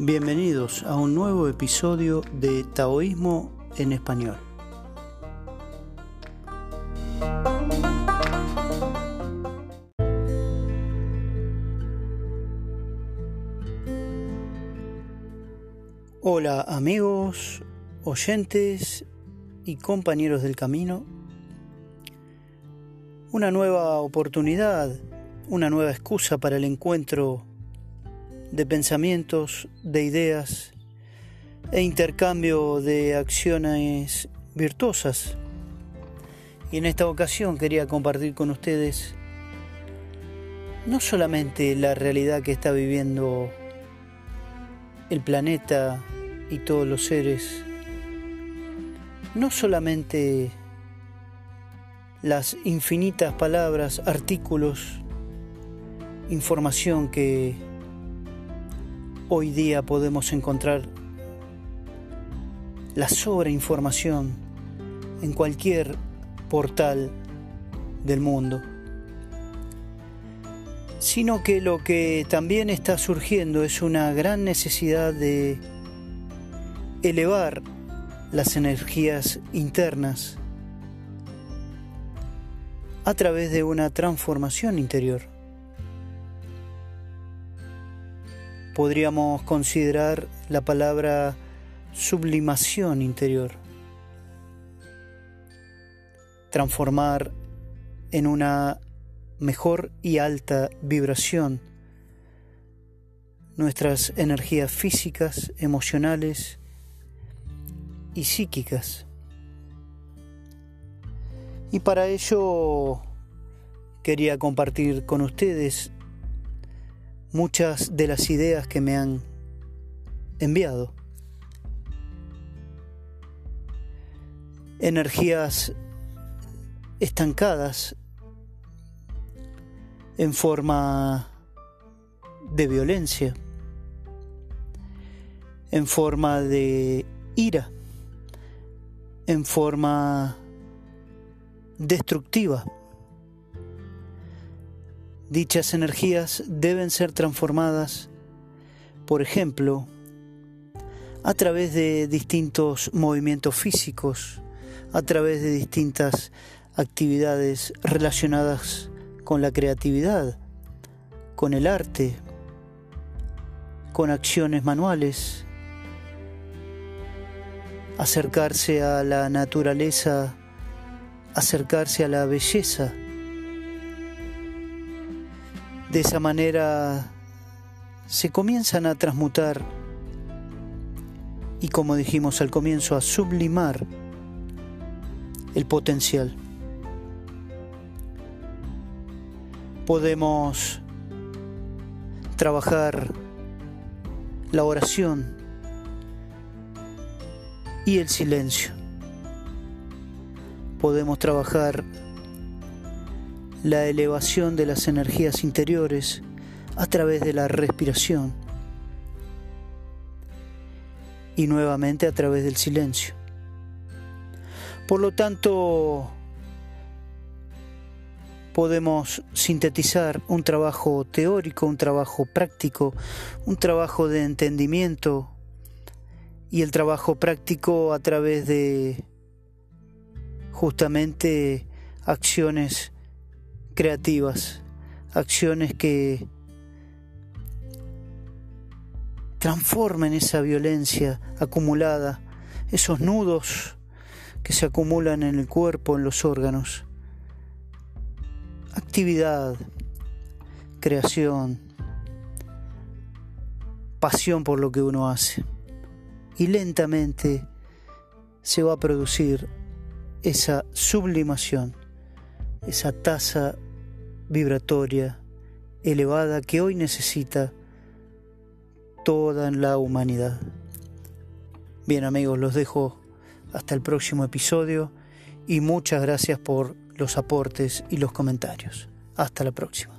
Bienvenidos a un nuevo episodio de Taoísmo en Español. Hola amigos, oyentes y compañeros del camino. Una nueva oportunidad, una nueva excusa para el encuentro de pensamientos, de ideas e intercambio de acciones virtuosas. Y en esta ocasión quería compartir con ustedes no solamente la realidad que está viviendo el planeta y todos los seres, no solamente las infinitas palabras, artículos, información que hoy día podemos encontrar la sobreinformación en cualquier portal del mundo, sino que lo que también está surgiendo es una gran necesidad de elevar las energías internas a través de una transformación interior. Podríamos considerar la palabra sublimación interior. Transformar en una mejor y alta vibración nuestras energías físicas, emocionales y psíquicas. Y para ello quería compartir con ustedes muchas de las ideas que me han enviado. Energías estancadas en forma de violencia, en forma de ira, en forma destructiva. Dichas energías deben ser transformadas, por ejemplo, a través de distintos movimientos físicos, a través de distintas actividades relacionadas con la creatividad, con el arte, con acciones manuales, acercarse a la naturaleza, acercarse a la belleza, de esa manera se comienzan a transmutar y como dijimos al comienzo, a sublimar el potencial. Podemos trabajar la oración y el silencio. Podemos trabajar la elevación de las energías interiores a través de la respiración y nuevamente a través del silencio. Por lo tanto, podemos sintetizar un trabajo teórico, un trabajo práctico, un trabajo de entendimiento y el trabajo práctico a través de justamente acciones creativas, acciones que transformen esa violencia acumulada, esos nudos que se acumulan en el cuerpo, en los órganos. Actividad, creación, pasión por lo que uno hace. Y lentamente se va a producir esa sublimación, esa tasa vibratoria elevada que hoy necesita toda la humanidad. Bien amigos, los dejo hasta el próximo episodio y muchas gracias por los aportes y los comentarios. Hasta la próxima.